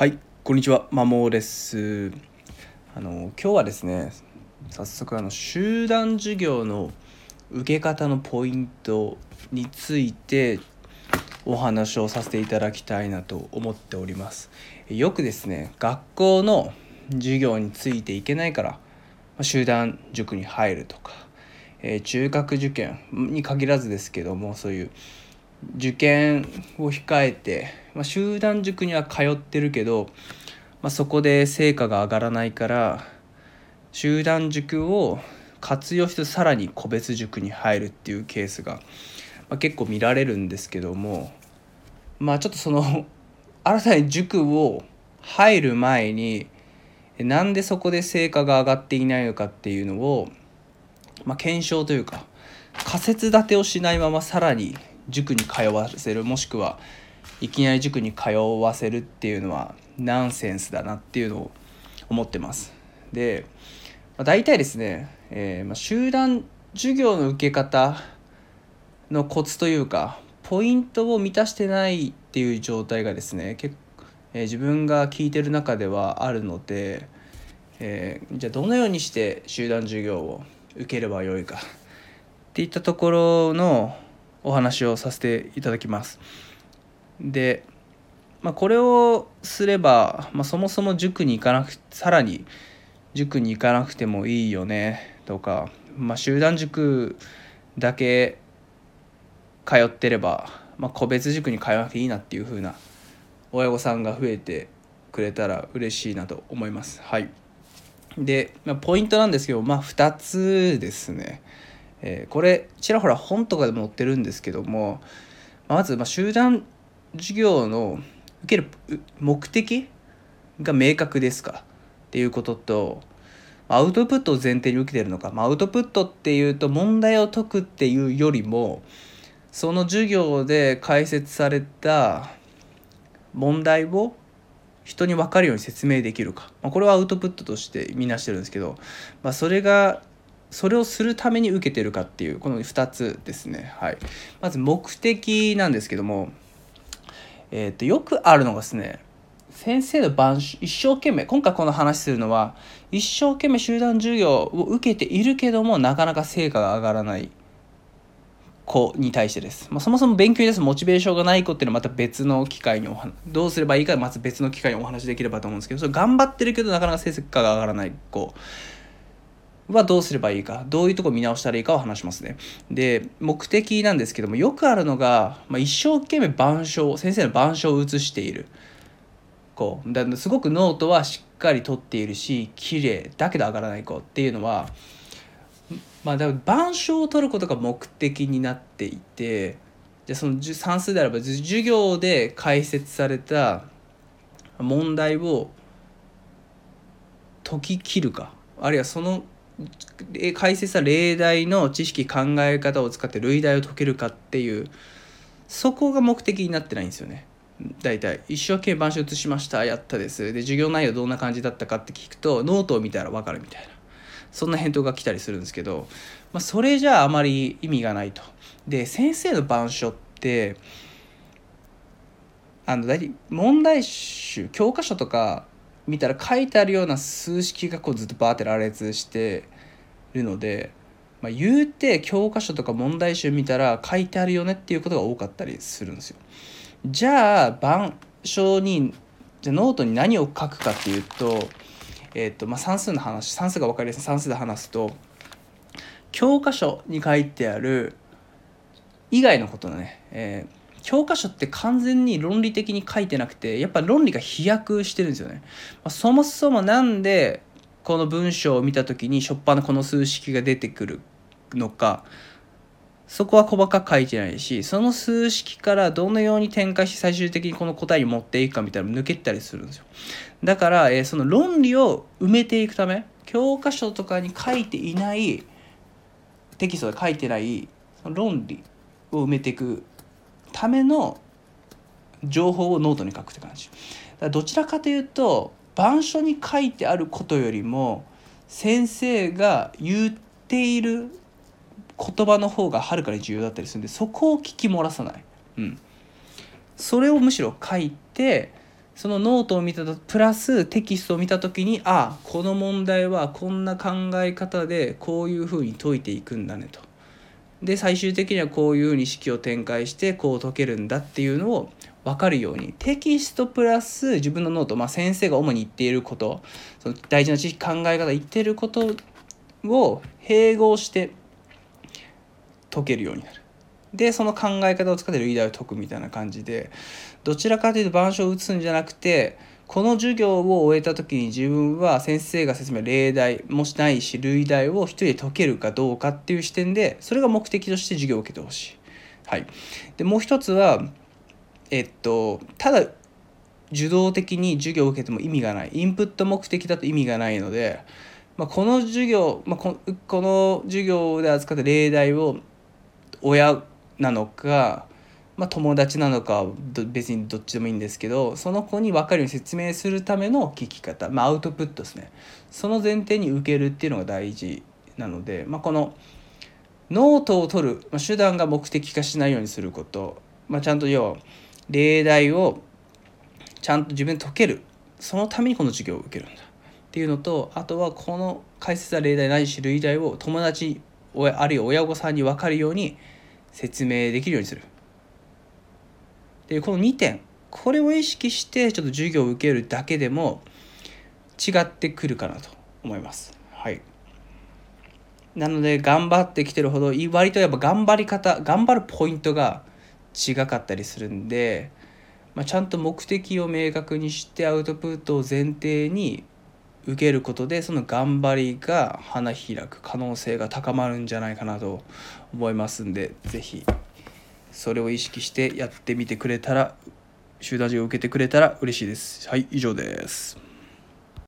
はいこんにちはまもです。あの今日はですね早速あの集団授業の受け方のポイントについてお話をさせていただきたいなと思っております。よくですね学校の授業についていけないから集団塾に入るとか、え、中学受験に限らずですけどもそういう受験を控えて、まあ、集団塾には通ってるけど、まあ、そこで成果が上がらないから集団塾を活用してさらに個別塾に入るっていうケースが、まあ、結構見られるんですけどもまあちょっとその 新たに塾を入る前になんでそこで成果が上がっていないのかっていうのを、まあ、検証というか仮説立てをしないままさらに塾に通わせるもしくはいきなり塾に通わせるっていうのはナンセンスだなっていうのを思ってます。で、まあ、大体ですね、えー、まあ、集団授業の受け方のコツというかポイントを満たしてないっていう状態がですね結え、自分が聞いてる中ではあるので、えー、じゃあどのようにして集団授業を受ければよいかっていったところのお話をさせていただきます。で、まあ、これをすれば、まあ、そもそも塾に行かなくさらに塾に行かなくてもいいよねとか、まあ、集団塾だけ通ってれば、まあ、個別塾に通わなくていいなっていう風な親御さんが増えてくれたら嬉しいなと思います。はい、で、まあ、ポイントなんですけど、まあ、2つですね。えー、これちらほら本とかでも載ってるんですけどもまずま集団授業の受ける目的が明確ですか？っていうこととアウトプットを前提に受けてるのか、まあ、アウトプットっていうと問題を解くっていうよりもその授業で解説された問題を人に分かるように説明できるか、まあ、これはアウトプットとしてみなしてるんですけど、まあ、それがそれをするために受けてるかっていうこの2つですね、はい、まず目的なんですけども、えー、とよくあるのがですね先生の板書一生懸命今回この話するのは一生懸命集団授業を受けているけどもなかなか成果が上がらない子に対してです、まあ、そもそも勉強に出すモチベーションがない子っていうのはまた別の機会にお話どうすればいいかまず別の機会にお話できればと思うんですけどそれ頑張ってるけどなかなか成績が上がらない子。はどうすればいいかどういうとこ見直したらいいかを話しますね。で目的なんですけどもよくあるのが、まあ、一生懸命板書先生の板書を写している。子だすごくノートはしっかり取っているし綺麗だけど上がらない子っていうのはまあだから板書を取ることが目的になっていてじゃその算数であれば授業で解説された問題を解き切るかあるいはその解説した例題の知識考え方を使って類題を解けるかっていうそこが目的になってないんですよね。大体一生懸命板書写しましたやったですで授業内容どんな感じだったかって聞くとノートを見たら分かるみたいなそんな返答が来たりするんですけど、まあ、それじゃああまり意味がないと。で先生の板書ってあの大体問題集教科書とか見たら書いてあるような数式がこうずっとバーって羅列してるので、まあ、言うて教科書とか問題集見たら書いてあるよねっていうことが多かったりするんですよ。じゃあ板書にじゃノートに何を書くかっていうと,、えーとまあ、算数の話算数が分かりやすい算数で話すと教科書に書いてある以外のことのね、えー教科書って完全に論理的に書いてなくてやっぱ論理が飛躍してるんですよね。まあ、そもそもなんでこの文章を見た時に初っ端のこの数式が出てくるのかそこは細かく書いてないしその数式からどのように展開して最終的にこの答えに持っていくかみたいなの抜けたりするんですよ。だから、えー、その論理を埋めていくため教科書とかに書いていないテキストで書いてない論理を埋めていくための情報をノートに書くって感じ。だからどちらかというと板書に書いてあることよりも先生が言っている言葉の方がはるかに重要だったりするんでそこを聞き漏らさない。うん、それをむしろ書いてそのノートを見たとプラステキストを見た時にああこの問題はこんな考え方でこういうふうに解いていくんだねと。で最終的にはこういうふうに式を展開してこう解けるんだっていうのを分かるようにテキストプラス自分のノート、まあ、先生が主に言っていることその大事な知識考え方言ってることを併合して解けるようになる。でその考え方を使ってリーダーを解くみたいな感じでどちらかというと板書を打つんじゃなくてこの授業を終えた時に自分は先生が説明例題もしないし類題を一人で解けるかどうかっていう視点でそれが目的として授業を受けてほしい。はい、でもう一つはえっとただ受動的に授業を受けても意味がないインプット目的だと意味がないので、まあ、この授業、まあ、ここの授業で扱った例題を親なのか、まあ、友達なのか別にどっちでもいいんですけどその子に分かるように説明するための聞き方、まあ、アウトプットですねその前提に受けるっていうのが大事なので、まあ、このノートを取る、まあ、手段が目的化しないようにすること、まあ、ちゃんと要は例題をちゃんと自分で解けるそのためにこの授業を受けるんだっていうのとあとはこの解説は例題ないし類題を友達あるいは親御さんに分かるように説明できるようにする。でこの2点これを意識してちょっと授業を受けるだけでも違ってくるかなと思います。はい。なので頑張ってきてるほど割とやっぱ頑張り方頑張るポイントが違かったりするんで、まあ、ちゃんと目的を明確にしてアウトプットを前提に受けることでその頑張りが花開く可能性が高まるんじゃないかなと思いますんで是非それを意識してやってみてくれたら集団授業を受けてくれたら嬉しいです。はい以上です。